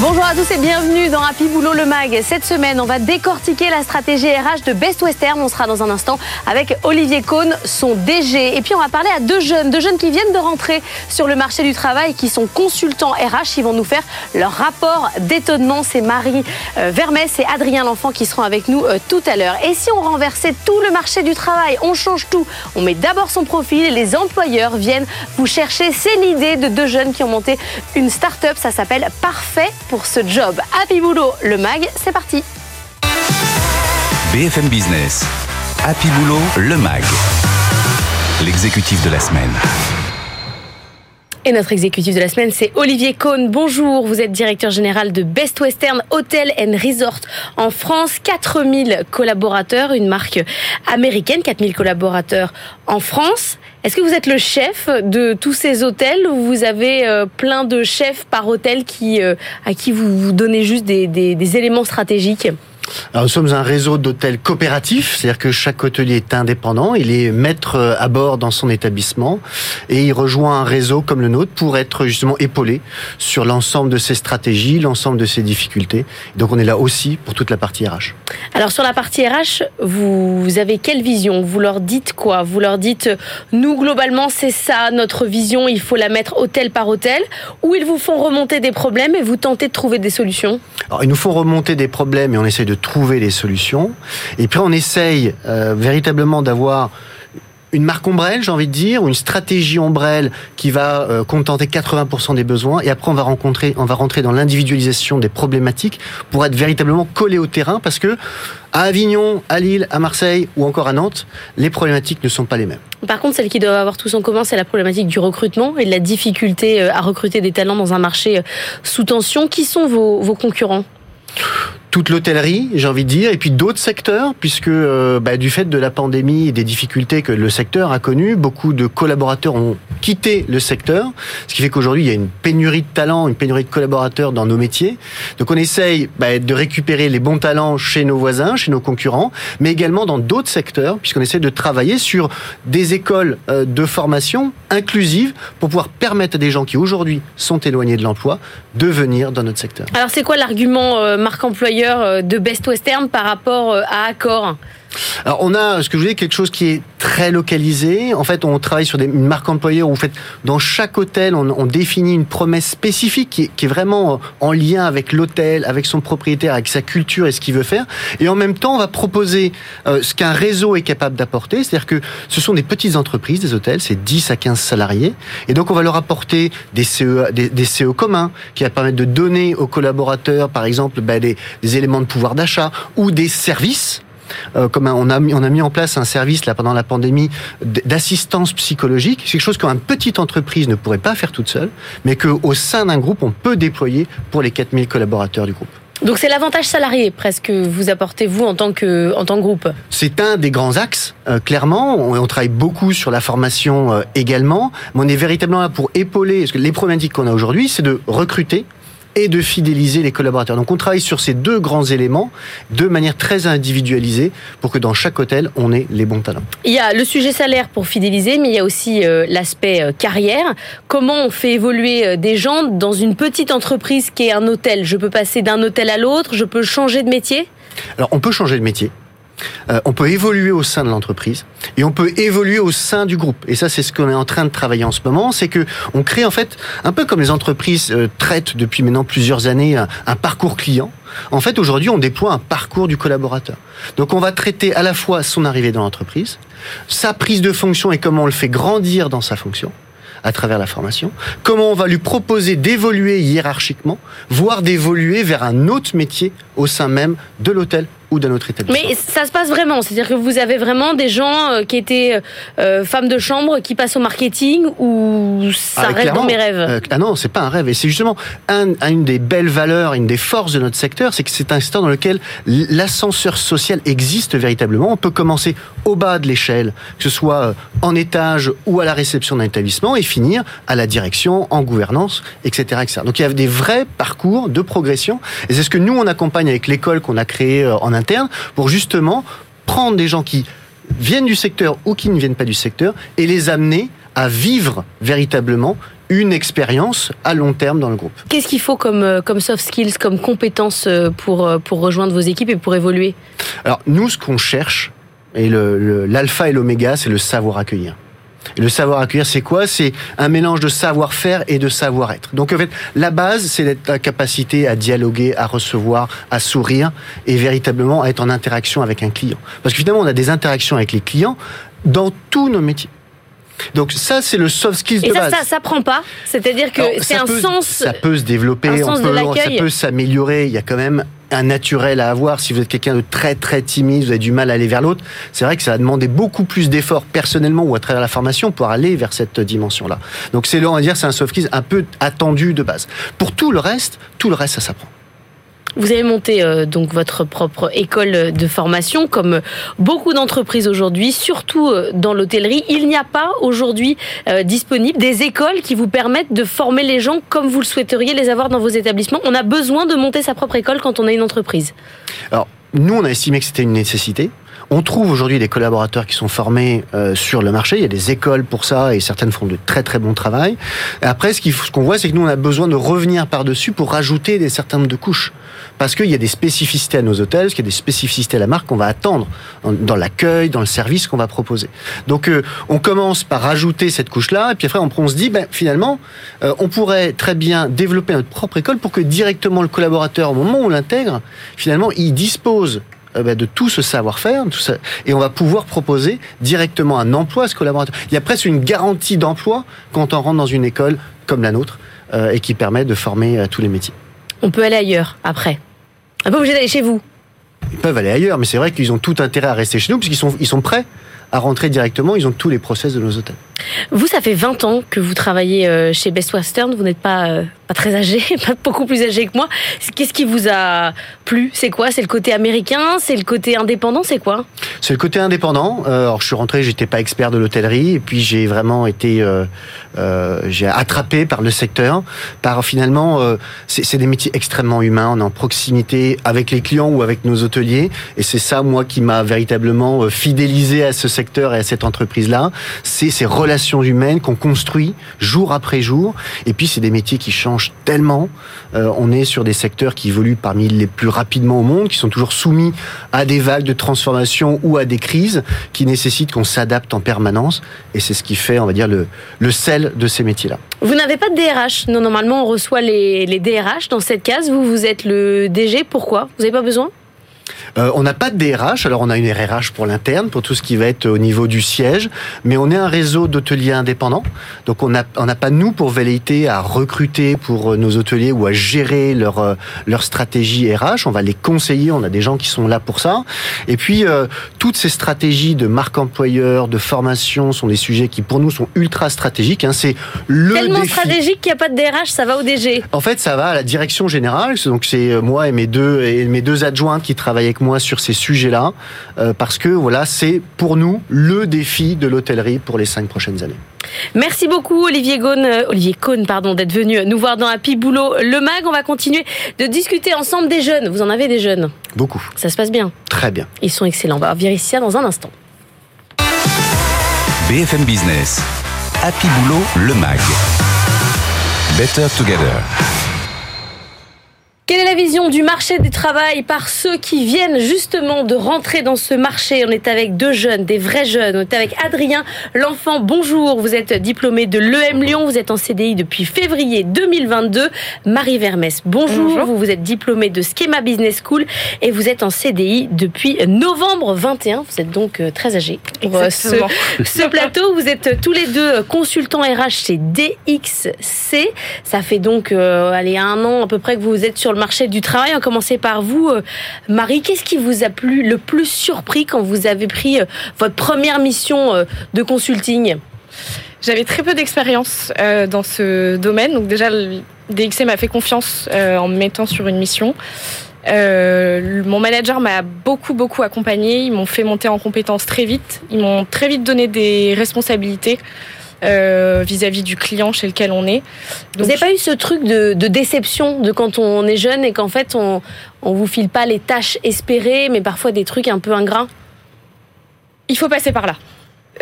Bonjour à tous et bienvenue dans Happy Boulot le Mag. Cette semaine, on va décortiquer la stratégie RH de Best Western. On sera dans un instant avec Olivier Cohn, son DG. Et puis on va parler à deux jeunes, deux jeunes qui viennent de rentrer sur le marché du travail, qui sont consultants RH. Ils vont nous faire leur rapport d'étonnement. C'est Marie euh, Vermès et Adrien L'Enfant qui seront avec nous euh, tout à l'heure. Et si on renversait tout le marché du travail, on change tout. On met d'abord son profil et les employeurs viennent vous chercher. C'est l'idée de deux jeunes qui ont monté une start-up. Ça s'appelle Parfait pour ce job. Happy Boulot, le mag, c'est parti. BFM Business, Happy Boulot, le MAG, l'exécutif de la semaine. Et notre exécutif de la semaine, c'est Olivier Cohn. Bonjour, vous êtes directeur général de Best Western Hotel and Resort en France. 4000 collaborateurs, une marque américaine, 4000 collaborateurs en France. Est-ce que vous êtes le chef de tous ces hôtels ou vous avez euh, plein de chefs par hôtel qui, euh, à qui vous, vous donnez juste des, des, des éléments stratégiques? Alors, nous sommes un réseau d'hôtels coopératifs, c'est-à-dire que chaque hôtelier est indépendant, il est maître euh, à bord dans son établissement et il rejoint un réseau comme le nôtre pour être justement épaulé sur l'ensemble de ses stratégies, l'ensemble de ses difficultés. Donc on est là aussi pour toute la partie RH. Alors sur la partie RH, vous, vous avez quelle vision? Vous leur dites quoi? Vous leur dites, nous globalement c'est ça, notre vision, il faut la mettre hôtel par hôtel, ou ils vous font remonter des problèmes et vous tentez de trouver des solutions? Alors ils nous font remonter des problèmes et on essaie de trouver les solutions. Et puis on essaye euh, véritablement d'avoir une marque ombrelle, j'ai envie de dire, ou une stratégie ombrelle qui va euh, contenter 80% des besoins. Et après, on va rencontrer, on va rentrer dans l'individualisation des problématiques pour être véritablement collé au terrain, parce que à Avignon, à Lille, à Marseille ou encore à Nantes, les problématiques ne sont pas les mêmes. Par contre, celle qui doit avoir tous en commun, c'est la problématique du recrutement et de la difficulté euh, à recruter des talents dans un marché sous tension. Qui sont vos, vos concurrents? Toute l'hôtellerie, j'ai envie de dire, et puis d'autres secteurs, puisque euh, bah, du fait de la pandémie et des difficultés que le secteur a connues, beaucoup de collaborateurs ont quitté le secteur, ce qui fait qu'aujourd'hui il y a une pénurie de talents, une pénurie de collaborateurs dans nos métiers. Donc on essaye bah, de récupérer les bons talents chez nos voisins, chez nos concurrents, mais également dans d'autres secteurs, puisqu'on essaie de travailler sur des écoles euh, de formation inclusives pour pouvoir permettre à des gens qui aujourd'hui sont éloignés de l'emploi de venir dans notre secteur. Alors c'est quoi l'argument euh, marque employeur euh, de Best Western par rapport euh, à Accor alors on a, ce que je vous dis, quelque chose qui est très localisé. En fait, on travaille sur des, une marque employeur où, en fait, dans chaque hôtel, on, définit une promesse spécifique qui est, vraiment en lien avec l'hôtel, avec son propriétaire, avec sa culture et ce qu'il veut faire. Et en même temps, on va proposer euh, ce qu'un réseau est capable d'apporter. C'est-à-dire que ce sont des petites entreprises, des hôtels, c'est 10 à 15 salariés. Et donc, on va leur apporter des CE, des, CE communs qui va permettre de donner aux collaborateurs, par exemple, bah, des éléments de pouvoir d'achat ou des services euh, comme un, on a mis, on a mis en place un service là pendant la pandémie d'assistance psychologique. C'est quelque chose qu'une petite entreprise ne pourrait pas faire toute seule, mais qu'au sein d'un groupe, on peut déployer pour les 4000 collaborateurs du groupe. Donc c'est l'avantage salarié presque que vous apportez vous en tant que, en tant que groupe. C'est un des grands axes, euh, clairement. On, on travaille beaucoup sur la formation euh, également, mais on est véritablement là pour épauler. Parce que les problématiques qu'on a aujourd'hui, c'est de recruter et de fidéliser les collaborateurs. Donc on travaille sur ces deux grands éléments de manière très individualisée pour que dans chaque hôtel, on ait les bons talents. Il y a le sujet salaire pour fidéliser, mais il y a aussi euh, l'aspect euh, carrière. Comment on fait évoluer euh, des gens dans une petite entreprise qui est un hôtel? Je peux passer d'un hôtel à l'autre, je peux changer de métier? Alors on peut changer de métier. Euh, on peut évoluer au sein de l'entreprise et on peut évoluer au sein du groupe. Et ça, c'est ce qu'on est en train de travailler en ce moment, c'est que on crée en fait un peu comme les entreprises euh, traitent depuis maintenant plusieurs années un, un parcours client. En fait, aujourd'hui, on déploie un parcours du collaborateur. Donc, on va traiter à la fois son arrivée dans l'entreprise, sa prise de fonction et comment on le fait grandir dans sa fonction à travers la formation, comment on va lui proposer d'évoluer hiérarchiquement, voire d'évoluer vers un autre métier au sein même de l'hôtel ou d'un autre établissement. Mais ça se passe vraiment, c'est-à-dire que vous avez vraiment des gens euh, qui étaient euh, femmes de chambre qui passent au marketing ou ça Ah, reste dans mes rêves? Euh, ah non, c'est pas un rêve. Et c'est justement un, une des belles valeurs, une des forces de notre secteur, c'est que c'est un secteur dans lequel l'ascenseur social existe véritablement. On peut commencer au bas de l'échelle, que ce soit euh, en étage ou à la réception d'un établissement, et finir à la direction, en gouvernance, etc., etc. Donc il y a des vrais parcours de progression. Et c'est ce que nous, on accompagne avec l'école qu'on a créée euh, en interne pour justement prendre des gens qui viennent du secteur ou qui ne viennent pas du secteur et les amener à vivre véritablement une expérience à long terme dans le groupe. Qu'est-ce qu'il faut comme, euh, comme soft skills, comme compétences euh, pour, euh, pour rejoindre vos équipes et pour évoluer? Alors nous, ce qu'on cherche, et l'alpha et l'oméga, c'est le savoir accueillir. Et le savoir accueillir, c'est quoi? C'est un mélange de savoir-faire et de savoir-être. Donc en fait, la base, c'est la capacité à dialoguer, à recevoir, à sourire et véritablement à être en interaction avec un client. Parce que finalement, on a des interactions avec les clients dans tous nos métiers. Donc ça, c'est le soft skills et de ça, base. ça s'apprend pas? C'est-à-dire que c'est un sens. Ça peut se développer. un sens on peut, ça peut s'améliorer. Il y a quand même un naturel à avoir. Si vous êtes quelqu'un de très très timide, vous avez du mal à aller vers l'autre. C'est vrai que ça va demander beaucoup plus d'efforts personnellement ou à travers la formation pour aller vers cette dimension-là. Donc c'est là, on va dire, c'est un soft skills un peu attendu de base. Pour tout le reste, tout le reste, ça s'apprend. Vous avez monté euh, donc votre propre école de formation, comme beaucoup d'entreprises aujourd'hui, surtout euh, dans l'hôtellerie. Il n'y a pas aujourd'hui euh, disponible des écoles qui vous permettent de former les gens comme vous le souhaiteriez les avoir dans vos établissements. On a besoin de monter sa propre école quand on a une entreprise. Alors, nous, on a estimé que c'était une nécessité. On trouve aujourd'hui des collaborateurs qui sont formés euh, sur le marché. Il y a des écoles pour ça et certaines font de très très bon travail. Après, ce qu'on voit, c'est que nous, on a besoin de revenir par-dessus pour rajouter des certains nombre de couches. Parce qu'il y a des spécificités à nos hôtels, parce qu'il y a des spécificités à la marque qu'on va attendre dans, l'accueil, dans le service qu'on va proposer. Donc, euh, on commence par rajouter cette couche-là, et puis après, on, on se dit, ben, finalement, euh, on pourrait très bien développer notre propre école pour que directement le collaborateur, au moment où on l'intègre, finalement, il dispose de tout ce savoir-faire, tout ça, et on va pouvoir proposer directement un emploi à ce collaborateur. Il y a presque une garantie d'emploi quand on rentre dans une école comme la nôtre euh, et qui permet de former à tous les métiers. On peut aller ailleurs après. On n'est pas obligé d'aller chez vous. Ils peuvent aller ailleurs, mais c'est vrai qu'ils ont tout intérêt à rester chez nous parce qu'ils sont, ils sont prêts à rentrer directement. Ils ont tous les process de nos hôtels. Vous, ça fait 20 ans que vous travaillez euh, chez Best Western. Vous n'êtes pas, euh, pas très âgé, beaucoup plus âgé que moi. Qu'est-ce qui vous a plu? C'est quoi? C'est le côté américain? C'est le côté indépendant? C'est quoi? C'est le côté indépendant. Euh, alors je suis rentré, j'étais pas expert de l'hôtellerie, et puis j'ai vraiment été, j'ai attrapé par le secteur, par finalement, c'est des métiers extrêmement humains. On est en proximité avec les clients ou avec nos hôteliers, et c'est ça moi qui m'a véritablement fidélisé à ce secteur et à cette entreprise-là. C'est ces relations humaines qu'on construit jour après jour, et puis c'est des métiers qui changent tellement. Euh, on est sur des secteurs qui évoluent parmi les plus rapidement au monde, qui sont toujours soumis à des vagues de transformation ou à des crises qui nécessitent qu'on s'adapte en permanence. Et c'est ce qui fait, on va dire, le, le sel de ces métiers-là. Vous n'avez pas de DRH. Non, normalement, on reçoit les, les DRH dans cette case. Vous, vous êtes le DG. Pourquoi? Vous n'avez pas besoin? Euh, on n'a pas de DRH, alors on a une RRH pour l'interne, pour tout ce qui va être au niveau du siège, mais on est un réseau d'hôteliers indépendants, donc on n'a on pas nous pour velléité à recruter pour euh, nos hôteliers ou à gérer leur euh, leur stratégie RH. On va les conseiller, on a des gens qui sont là pour ça. Et puis euh, toutes ces stratégies de marque employeur, de formation sont des sujets qui pour nous sont ultra stratégiques. Hein. C'est le Tellement défi. stratégique qu'il n'y a pas de DRH, ça va au DG. En fait, ça va à la direction générale. Donc c'est euh, moi et mes deux et mes deux adjointes qui travaillent avec moi sur ces sujets-là, euh, parce que voilà, c'est pour nous le défi de l'hôtellerie pour les cinq prochaines années. Merci beaucoup Olivier Gaune, euh, Olivier Cohn, pardon, d'être venu nous voir dans Happy Boulot le mag. On va continuer de discuter ensemble des jeunes. Vous en avez des jeunes? Beaucoup, Ça se passe bien? très bien. Ils sont excellents. On va vérifier ça dans un instant. BFM Business. Happy Boulot, le MAG. Better Together. Vision du marché du travail par ceux qui viennent justement de rentrer dans ce marché On est avec deux jeunes, des vrais jeunes. On est avec Adrien L'Enfant. Bonjour, vous êtes diplômé de l'EM Lyon, vous êtes en CDI depuis février 2022. Marie Vermès, bonjour. Bonjour. Vous, vous êtes diplômé de Schema Business School et vous êtes en CDI depuis novembre 21. Vous êtes donc euh, très âgé pour euh, ce, plateau. Vous êtes tous les deux consultants RH chez DXC. Ça fait donc euh, allez, un an à peu près que vous êtes sur le marché du travail. Va commencer par vous, euh, Marie. Qu'est-ce qui vous a plu le plus surpris quand vous avez pris euh, votre première mission euh, de consulting? J'avais très peu d'expérience dans ce domaine, donc déjà le DXC m'a fait confiance en me mettant sur une mission. Mon manager m'a beaucoup beaucoup accompagné, ils m'ont fait monter en compétences très vite, ils m'ont très vite donné des responsabilités euh, vis-à-vis du client chez lequel on est. vous n'avez pas eu ce truc de, déception de quand on est jeune et qu'en fait on on vous file pas les tâches espérées, mais parfois des trucs un peu ingrats? Il faut passer par là.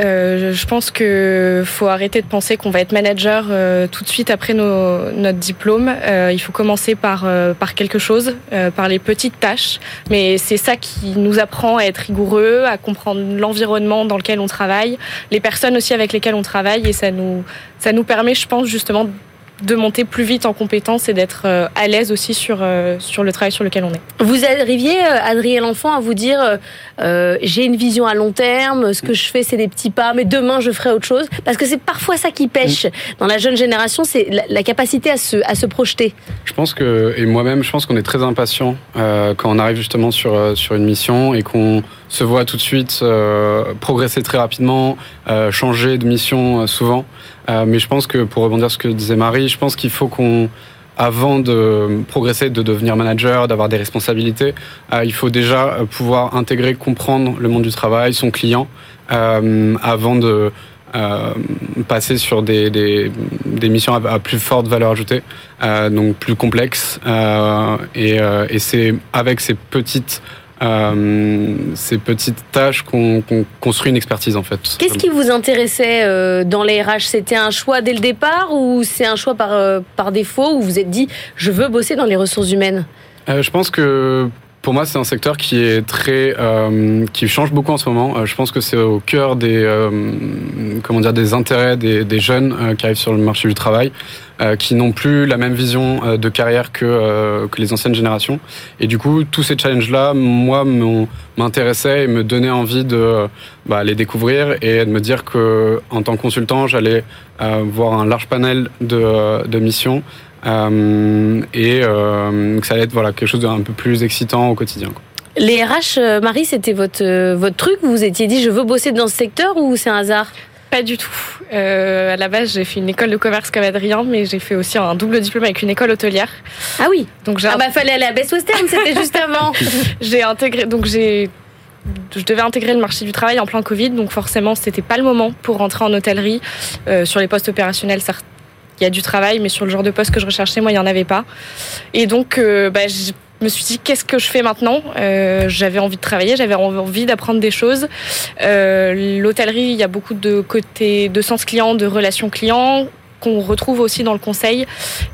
Euh, je pense que faut arrêter de penser qu'on va être manager euh, tout de suite après nos, notre diplôme. Euh, il faut commencer par par quelque chose, par les petites tâches. Mais c'est ça qui nous apprend à être rigoureux, à comprendre l'environnement dans lequel on travaille, les personnes aussi avec lesquelles on travaille, et ça nous ça nous permet, je pense, justement de monter plus vite en compétences et d'être euh, à l'aise aussi sur, euh, sur le travail sur lequel on est. Vous arriviez, euh, Adrien L'Enfant, à vous dire j'ai une vision à long terme, ce que je fais c'est des petits pas, mais demain je ferai autre chose? Parce que c'est parfois ça qui pêche dans la jeune génération, c'est la, capacité à se, à se projeter. Je pense que, et moi-même, je pense qu'on est très impatient quand on arrive justement sur, sur une mission et qu'on se voit tout de suite progresser très rapidement, changer de mission souvent. Euh, mais je pense que pour rebondir sur ce que disait Marie, je pense qu'il faut qu'on avant de progresser, de devenir manager, d'avoir des responsabilités, euh, il faut déjà pouvoir intégrer, comprendre le monde du travail, son client, euh, avant de passer sur des, des, missions à, plus forte valeur ajoutée, donc plus complexes. et c'est avec ces petites euh, ces petites tâches qu'on construit une expertise en fait. Qu'est-ce qui vous intéressait euh, dans les RH? C'était un choix dès le départ ou c'est un choix par, euh, par défaut où vous vous êtes dit je veux bosser dans les ressources humaines? Je pense que pour moi, c'est un secteur qui est très, euh, qui change beaucoup en ce moment. Euh, je pense que c'est au cœur des, euh, comment dire, des intérêts des, des jeunes qui arrivent sur le marché du travail, qui n'ont plus la même vision de carrière que que les anciennes générations. Et du coup, tous ces challenges-là, moi, m'intéressaient et me donnaient envie de bah, les découvrir et de me dire que, en tant que consultant, j'allais voir un large panel de, de missions euh, et euh, que ça allait être voilà, quelque chose d'un peu plus excitant au quotidien. Les RH, euh, Marie, c'était votre, votre truc? Vous vous étiez dit je veux bosser dans ce secteur ou c'est un hasard? Pas du tout. Euh, à la base, j'ai fait une école de commerce comme Adrien, mais j'ai fait aussi un double diplôme avec une école hôtelière. Ah oui. Donc j'ai. Ah bah fallait aller à Best Western, c'était juste avant. j'ai intégré, donc j'ai, je devais intégrer le marché du travail en plein Covid, donc forcément c'était pas le moment pour rentrer en hôtellerie. Euh, sur les postes opérationnels, il y a du travail, mais sur le genre de poste que je recherchais, moi, il n'y en avait pas. Et donc, euh, bah, me suis dit, qu'est-ce que je fais maintenant? Euh, J'avais envie de travailler, j'avais envie d'apprendre des choses. Euh, L'hôtellerie, il y a beaucoup de côté de sens client, de relations clients qu'on retrouve aussi dans le conseil.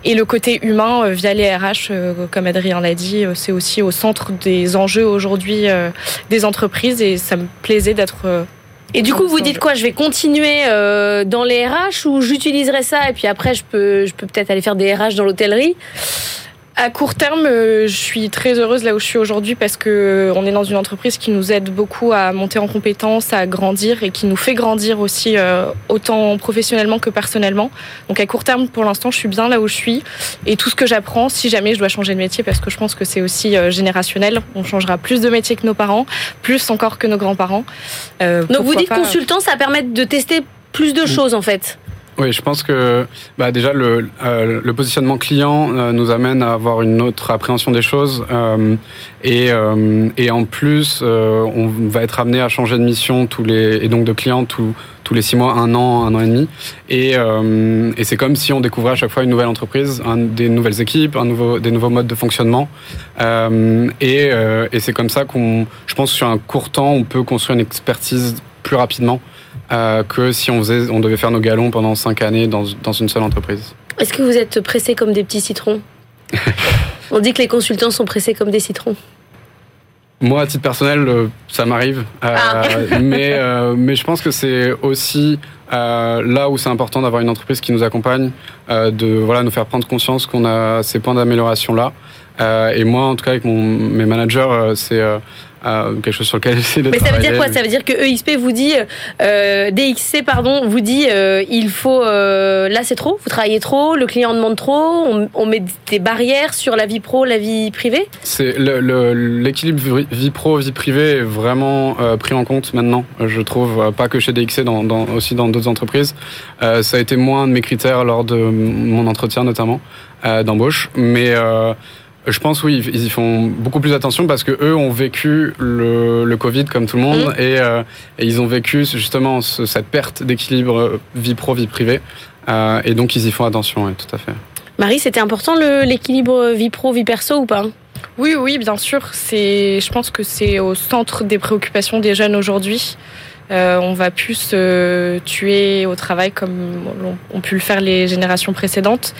Et le côté humain euh, via les RH, euh, comme Adrien l'a dit, c'est aussi au centre des enjeux aujourd'hui des entreprises. Et ça me plaisait d'être et du coup, vous dites quoi? Je vais continuer euh, dans les RH ou j'utiliserai ça? Et puis après, je peux, je peux peut-être aller faire des RH dans l'hôtellerie? À court terme, euh, je suis très heureuse là où je suis aujourd'hui parce que euh, on est dans une entreprise qui nous aide beaucoup à monter en compétences, à grandir et qui nous fait grandir aussi euh, autant professionnellement que personnellement. Donc à court terme, pour l'instant, je suis bien là où je suis et tout ce que j'apprends, si jamais je dois changer de métier, parce que je pense que c'est aussi générationnel, on changera plus de métiers que nos parents, plus encore que nos grands-parents. Donc vous dites consultant, ça permet de tester plus de choses en fait. Oui, je pense que bah, déjà le, euh, le positionnement client euh, nous amène à avoir une autre appréhension des choses. Euh, et, euh, et en plus euh, on va être amené à changer de mission tous les et donc de client tous tous les six mois, un an, un an et demi. Et, et c'est comme si on découvrait à chaque fois une nouvelle entreprise, un, des nouvelles équipes, un nouveau des nouveaux modes de fonctionnement. Et, et c'est comme ça qu'on, je pense sur un court temps, on peut construire une expertise plus rapidement euh, que si on, faisait, on devait faire nos galons pendant cinq années dans, dans une seule entreprise. Est-ce que vous êtes pressé comme des petits citrons On dit que les consultants sont pressés comme des citrons. Moi, à titre personnel, euh, ça m'arrive. Euh, ah. mais, euh, mais je pense que c'est aussi euh, là où c'est important d'avoir une entreprise qui nous accompagne, de voilà, nous faire prendre conscience qu'on a ces points d'amélioration là. et moi, en tout cas, avec mon, mes managers, c'est quelque chose sur lequel j'essaie de Mais ça veut dire quoi? Ça veut dire que EXP vous dit, euh, DXC pardon, vous dit, euh, il faut, euh, là c'est trop, vous travaillez trop, le client demande trop, on, on, met des barrières sur la vie pro, la vie privée? C'est l'équilibre le, vie pro vie privée est vraiment pris en compte maintenant, je trouve, pas que chez DXC, dans, dans, aussi dans d'autres entreprises. Ça a été moins de mes critères lors de mon entretien notamment d'embauche, mais Je pense oui, ils y font beaucoup plus attention parce que eux ont vécu le, le Covid comme tout le monde Mhm. et, euh, et ils ont vécu justement ce- cette perte d'équilibre euh, vie pro vie privée Euh, et donc ils y font attention, oui, tout à fait. Marie, c'était important l'équilibre vie pro, vie perso ou pas? Oui, oui, bien sûr. C'est, je pense que c'est au centre des préoccupations des jeunes aujourd'hui. Euh, on va plus se tuer au travail comme ont pu le faire les générations précédentes.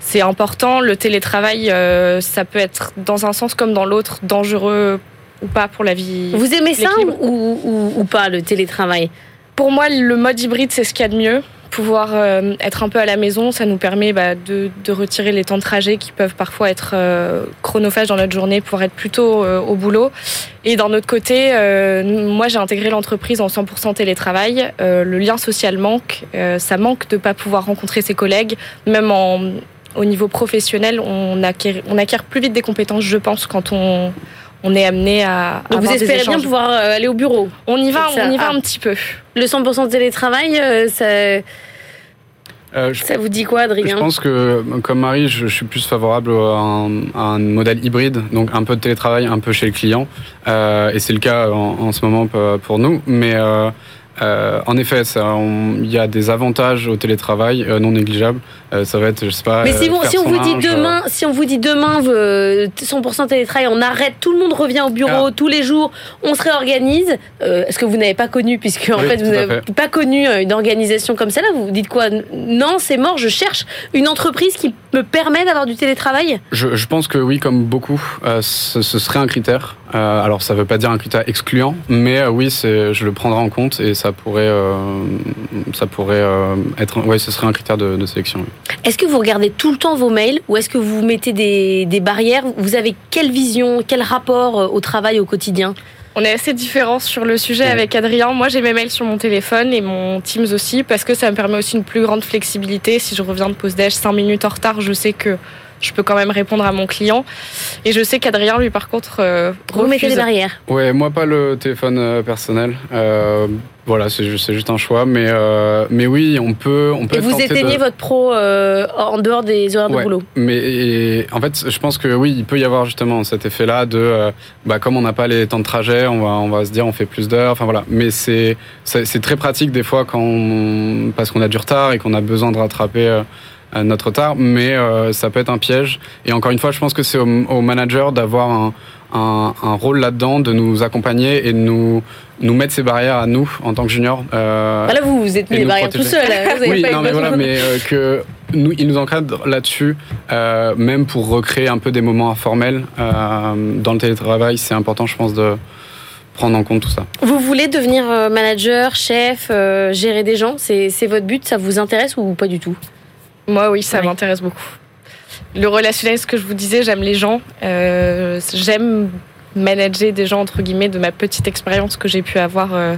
C'est important. Le télétravail, euh, ça peut être dans un sens comme dans l'autre dangereux ou pas pour la vie. Vous aimez ça ou, ou- ou pas, le télétravail? Pour moi, le mode hybride, c'est ce qu'il y a de mieux. Pouvoir euh, être un peu à la maison, ça nous permet bah, de, de retirer les temps de trajet qui peuvent parfois être euh, chronophages dans notre journée, pouvoir être plutôt euh, au boulot. Et d'un autre côté, euh, moi j'ai intégré l'entreprise en 100% télétravail. Le lien social manque, ça manque de pas pouvoir rencontrer ses collègues, même au niveau professionnel, on acquiert plus vite des compétences, je pense, quand on, on est amené à. Donc vous des espérez bien pouvoir euh, aller au bureau On y va, on y va Ah. un petit peu. Le 100% de télétravail, euh, ça, Euh, je, ça vous dit quoi, je Adrien pense que comme Marie, je, je suis plus favorable à un, à un modèle hybride, donc un peu de télétravail, un peu chez le client, Euh, et c'est le cas en, en ce moment pour- pour nous. Mais euh, euh, en effet, il y a des avantages au télétravail euh, non négligeables. Euh, ça va être, je sais pas. Mais si, bon, si on vous dit linge, demain, si on vous dit demain euh, 100% télétravail, on arrête, tout le monde revient au bureau Ah. tous les jours, on se réorganise. euh, Est-ce que vous n'avez pas connu, puisque en fait vous n'avez pas connu une organisation comme celle-là, vous vous dites quoi? Non, c'est mort. Je cherche une entreprise qui me permet d'avoir du télétravail? Je, je pense que oui, comme beaucoup, ce, ce serait un critère. Alors, ça ne veut pas dire un critère excluant, mais oui, je le prendrai en compte et ça pourrait, euh, ça pourrait euh, être, ouais, ce serait un critère de, de sélection. oui. Est-ce que vous regardez tout le temps vos mails ou est-ce que vous mettez des, des barrières? Vous avez quelle vision, quel rapport euh, au travail au quotidien? On est assez différents sur le sujet Ouais. avec Adrien. Moi, j'ai mes mails sur mon téléphone et mon Teams aussi parce que ça me permet aussi une plus grande flexibilité. Si je reviens de pause déj 5 minutes en retard, je sais que je peux quand même répondre à mon client. Et je sais qu'Adrien, lui, par contre, euh, Vous mettez des barrières Ouais, moi pas le téléphone euh, personnel. Euh, voilà, c'est juste, un choix, mais euh, mais oui, on peut, on peut. et vous éteignez de- votre pro euh, en dehors des horaires de boulot Mais et, en fait, je pense que oui, il peut y avoir justement cet effet-là de, euh, bah, comme on n'a pas les temps de trajet, on va, on va se dire on fait plus d'heures. Enfin voilà. Mais c'est, très pratique des fois quand on, parce qu'on a du retard et qu'on a besoin de rattraper notre retard. Mais euh, ça peut être un piège. Et encore une fois, je pense que c'est au, au manager d'avoir un, un, un rôle là-dedans, de nous accompagner et de nous nous mettre ces barrières à nous en tant que juniors. Euh, Bah Là, vous vous êtes mis nous barrières tout seul. hein. Vous avez oui, pas non, mais voilà, mais euh, que nous, il nous encadre là-dessus, euh, même pour recréer un peu des moments informels dans le télétravail. C'est important, je pense, de prendre en compte tout ça. Vous voulez devenir manager, chef, gérer des gens? C'est c'est votre but Ça vous intéresse ou pas du tout? Moi, oui, ça m'intéresse beaucoup. Le relationnel, ce que je vous disais, j'aime les gens. Euh, j'aime manager des gens, entre guillemets, de ma petite expérience que j'ai pu avoir, euh,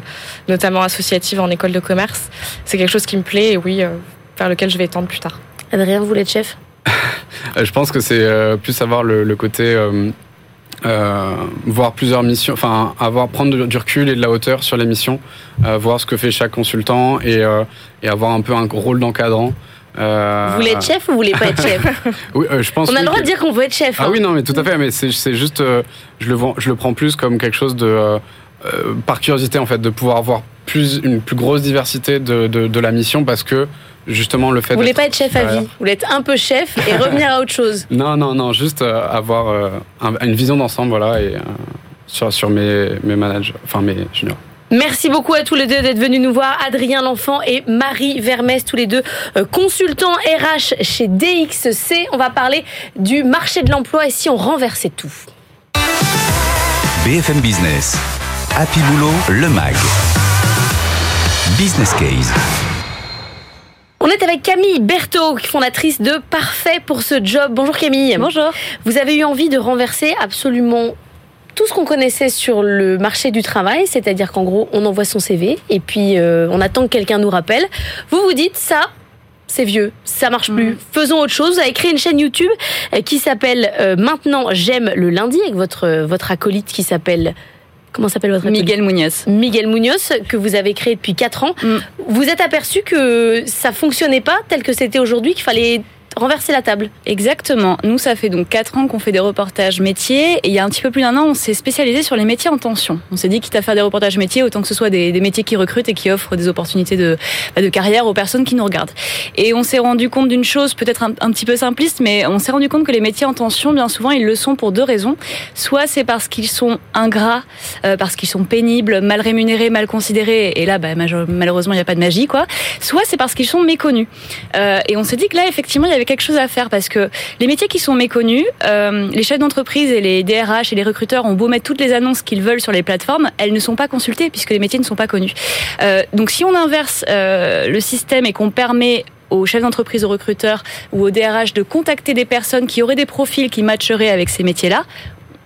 notamment associative en école de commerce. C'est quelque chose qui me plaît et oui, euh, vers lequel je vais tendre plus tard. Adrien, vous voulez être chef? Je pense que c'est euh, plus avoir le, le côté euh, euh, voir plusieurs missions, enfin avoir prendre du- du recul et de la hauteur sur les missions, euh, voir ce que fait chaque consultant et, euh, et avoir un peu un rôle d'encadrant. Euh, Vous voulez être chef ou vous voulez pas être chef Oui, euh, je pense. On a oui le droit que- de dire qu'on veut être chef. Ah hein. oui, non, mais tout à fait. Mais c'est juste, euh, je le vois, je le prends plus comme quelque chose de par curiosité en fait, de pouvoir voir plus une plus grosse diversité de, de, de la mission parce que justement le fait. Vous voulez pas être chef à vie Vous voulez être un peu chef et revenir à autre chose Non, non, non, juste avoir un- une vision d'ensemble, voilà, et sur sur mes mes managers, enfin mes juniors. Merci beaucoup à tous les deux d'être venus nous voir. Adrien L'Enfant et Marie Vermès, tous les deux euh, consultants RH chez DXC. On va parler du marché de l'emploi et si on renversait tout. BFM Business. Happy Boulot, le MAG. Business Case. On est avec Camille Berthaud, fondatrice de Parfait pour ce job. Bonjour Camille. Bonjour. Vous avez eu envie de renverser absolument tout ce qu'on connaissait sur le marché du travail, c'est-à-dire qu'en gros, on envoie son CV et puis euh, on attend que quelqu'un nous rappelle. Vous vous dites ça, c'est vieux, ça marche plus. Faisons autre chose. Vous avez créé une chaîne YouTube euh, qui s'appelle euh, Maintenant j'aime le lundi avec votre euh, votre acolyte qui s'appelle comment s'appelle votre acolyte Miguel Munoz. Miguel Munoz, que vous avez créé depuis 4 ans. Mm. Vous êtes aperçu que ça fonctionnait pas tel que c'était aujourd'hui, qu'il fallait renverser la table. Exactement. Nous, ça fait donc 4 ans qu'on fait des reportages métiers. Et il y a un petit peu plus d'un an, on s'est spécialisé sur les métiers en tension. On s'est dit, quitte à faire des reportages métiers, autant que ce soit des, métiers qui recrutent et qui offrent des opportunités de, bah, de carrière aux personnes qui nous regardent. Et on s'est rendu compte d'une chose, peut-être un, un, petit peu simpliste, mais on s'est rendu compte que les métiers en tension, bien souvent, ils le sont pour deux raisons. Soit c'est parce qu'ils sont ingrats, euh, parce qu'ils sont pénibles, mal rémunérés, mal considérés. Et là, bah, malheureusement, il n'y a pas de magie, quoi. Soit c'est parce qu'ils sont méconnus. Euh, et on s'est dit que là, effectivement, il y avait quelque chose à faire parce que les métiers qui sont méconnus, euh, les chefs d'entreprise et les DRH et les recruteurs ont beau mettre toutes les annonces qu'ils veulent sur les plateformes, elles ne sont pas consultées puisque les métiers ne sont pas connus. Euh, donc si on inverse euh, le système et qu'on permet aux chefs d'entreprise, aux recruteurs ou aux DRH de contacter des personnes qui auraient des profils qui matcheraient avec ces métiers-là,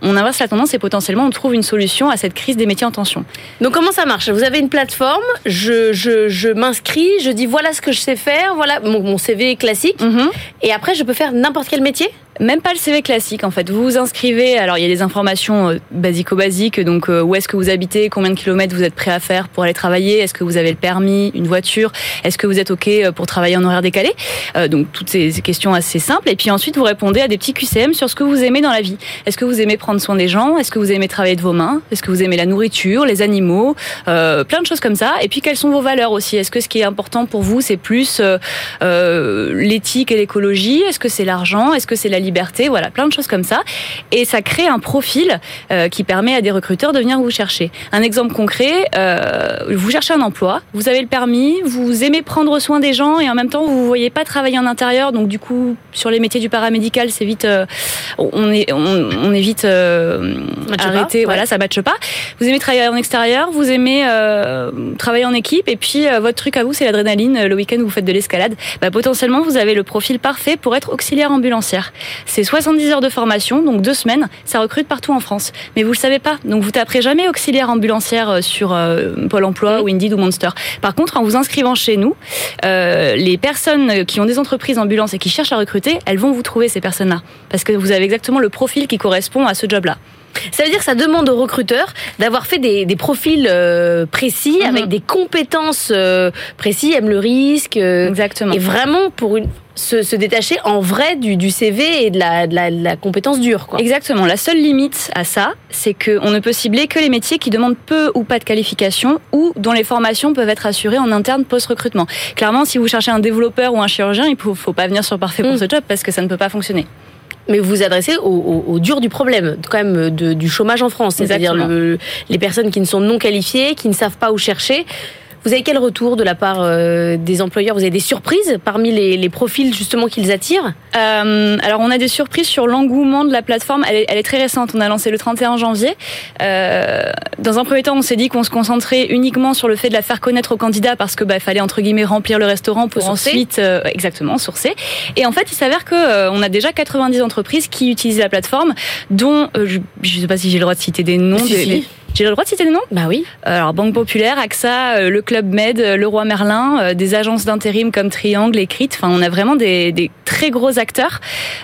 on inverse la tendance et potentiellement on trouve une solution à cette crise des métiers en tension. Donc comment ça marche? Vous avez une plateforme, je, je, je m'inscris, je dis voilà ce que je sais faire, voilà mon, mon CV classique, mm -hmm. et après je peux faire n'importe quel métier? Même pas le CV classique en fait. Vous vous inscrivez, alors il y a des informations euh, basico-basiques, donc euh, où est-ce que vous habitez, combien de kilomètres vous êtes prêt à faire pour aller travailler, est-ce que vous avez le permis, une voiture, est-ce que vous êtes OK euh, pour travailler en horaire décalé Donc toutes ces, questions assez simples. Et puis ensuite vous répondez à des petits QCM sur ce que vous aimez dans la vie. Est-ce que vous aimez prendre soin des gens? Est-ce que vous aimez travailler de vos mains? Est-ce que vous aimez la nourriture, les animaux? Plein de choses comme ça. Et puis quelles sont vos valeurs aussi? Est-ce que ce qui est important pour vous c'est plus l'éthique et l'écologie? Est-ce que c'est l'argent? Est-ce que c'est la liberté, voilà, plein de choses comme ça. Et ça crée un profil euh, qui permet à des recruteurs de venir vous chercher. Un exemple concret, euh, vous cherchez un emploi, vous avez le permis, vous aimez prendre soin des gens et en même temps vous ne voyez pas travailler en intérieur, donc du coup sur les métiers du paramédical c'est vite, euh, on est, on, on est vite arrêté, voilà, ouais. ça matche pas. Vous aimez travailler en extérieur, vous aimez travailler en équipe et puis votre truc à vous c'est l'adrénaline. Le week-end vous faites de l'escalade, bah, potentiellement vous avez le profil parfait pour être auxiliaire ambulancière. C'est 70 heures de formation, donc deux semaines. Ça recrute partout en France. Mais vous le savez pas. Donc vous taperez jamais auxiliaire ambulancière sur euh, Pôle emploi ou Indeed ou Monster. Par contre, en vous inscrivant chez nous, euh, les personnes qui ont des entreprises ambulances et qui cherchent à recruter, elles vont vous trouver ces personnes-là. Parce que vous avez exactement le profil qui correspond à ce job-là. Ça veut dire que ça demande aux recruteurs d'avoir fait des, des profils euh, précis, mmh. avec des compétences euh, précises, aiment le risque. Euh, Exactement. Et vraiment pour une, se, se, détacher en vrai du, du CV et de la, de la, de la compétence dure. Quoi. Exactement. La seule limite à ça, c'est qu'on ne peut cibler que les métiers qui demandent peu ou pas de qualification ou dont les formations peuvent être assurées en interne post-recrutement. Clairement, si vous cherchez un développeur ou un chirurgien, il ne faut pas venir sur Parfait pour mmh. ce job parce que ça ne peut pas fonctionner mais vous vous adressez au, au, au, dur du problème, quand même, de, du chômage en France, c'est-à-dire le, les personnes qui ne sont non qualifiées, qui ne savent pas où chercher. Vous avez quel retour de la part euh, des employeurs? Vous avez des surprises parmi les, les profils justement qu'ils attirent? Euh, Alors on a des surprises sur l'engouement de la plateforme. Elle est, elle est, très récente. On a lancé le 31 janvier. Euh, dans un premier temps, on s'est dit qu'on se concentrait uniquement sur le fait de la faire connaître aux candidats parce que bah, fallait entre guillemets remplir le restaurant pour, pour ensuite euh, exactement sourcer. Et en fait, il s'avère que euh, on a déjà 90 entreprises qui utilisent la plateforme, dont je ne sais pas si j'ai le droit de citer des noms. Si, des, si. J'ai le droit de citer des noms? Bah oui. Alors Banque Populaire, AXA, le Club Med, le Roi Merlin, des agences d'intérim comme Triangle et Crit. Enfin, on a vraiment des, des très gros acteurs.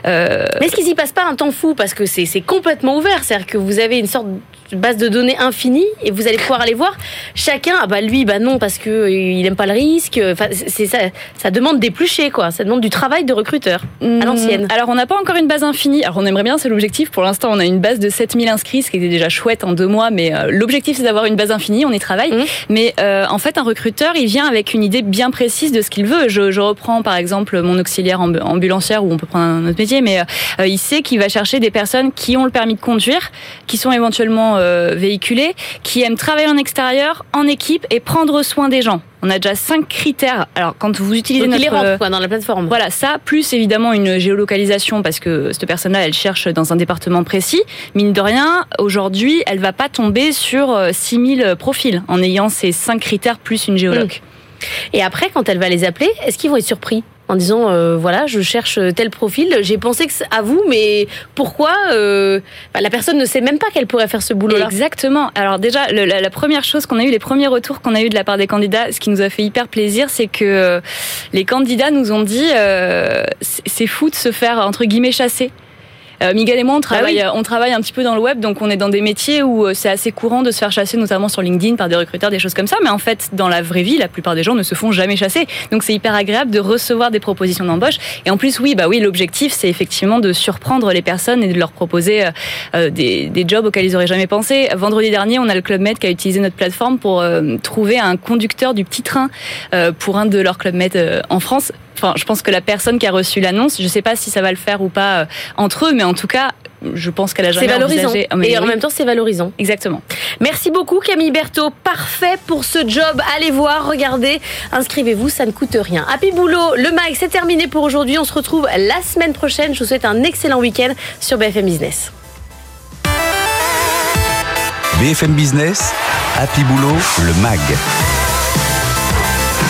Euh... Mais est-ce qu'ils y passent pas un temps fou? Parce que c'est complètement ouvert, c'est-à-dire que vous avez une sorte de base de données infinie et vous allez pouvoir aller voir chacun. Ah bah lui, bah non parce que il aime pas le risque. Enfin, c'est ça, ça demande d'éplucher quoi. Ça demande du travail de recruteur à l'ancienne. Alors on n'a pas encore une base infinie. Alors on aimerait bien, c'est l'objectif. Pour l'instant, on a une base de 7000 inscrits, ce qui était déjà chouette en deux mois. Mais euh, l'objectif c'est d'avoir une base infinie. On y travaille. Mmh. Mais euh, en fait, un recruteur, il vient avec une idée bien précise de ce qu'il veut. Je, je, reprends par exemple mon auxiliaire ambulancière ou on peut prendre un autre métier, mais euh, il sait qu'il va chercher des personnes qui ont le permis de conduire, qui sont éventuellement euh, véhiculés, qui aiment travailler en extérieur, en équipe et prendre soin des gens. On a déjà cinq critères. Alors, quand vous utilisez Donc, notre... il les rentre, quoi, dans la plateforme. Voilà, ça, plus évidemment une géolocalisation, parce que cette personne-là, elle cherche dans un département précis. Mine de rien, aujourd'hui, elle va pas tomber sur 6000 profils en ayant ces cinq critères plus une géologue. Mmh. Et après, quand elle va les appeler, est-ce qu'ils vont être surpris? En disant euh, voilà je cherche tel profil. J'ai pensé à vous mais pourquoi euh, bah, la personne ne sait même pas qu'elle pourrait faire ce boulot là exactement. Alors déjà la, la, première chose qu'on a eu les premiers retours qu'on a eu de la part des candidats ce qui nous a fait hyper plaisir c'est que euh, les candidats nous ont dit c'est fou de se faire entre guillemets chasser Miguel et moi, on travaille, ah on travaille un petit peu dans le web, donc on est dans des métiers où euh, c'est assez courant de se faire chasser, notamment sur LinkedIn, par des recruteurs, des choses comme ça. Mais en fait, dans la vraie vie, la plupart des gens ne se font jamais chasser. Donc c'est hyper agréable de recevoir des propositions d'embauche. Et en plus, oui, bah oui, l'objectif, c'est effectivement de surprendre les personnes et de leur proposer euh, des, des, jobs auxquels ils auraient jamais pensé. Vendredi dernier, on a le Club Med qui a utilisé notre plateforme pour trouver un conducteur du petit train pour un de leurs Club Med en France. Enfin, je pense que la personne qui a reçu l'annonce, je ne sais pas si ça va le faire ou pas euh, entre eux, mais en tout cas, je pense qu'elle a jamais C'est valorisant. Envisagé... Et en même temps, c'est valorisant. Exactement. Merci beaucoup Camille Berthaud. Parfait pour ce job. Allez voir, regardez, inscrivez-vous, ça ne coûte rien. Happy Boulot, le mag, c'est terminé pour aujourd'hui. On se retrouve la semaine prochaine. Je vous souhaite un excellent week-end sur BFM Business. BFM Business, Happy Boulot, le mag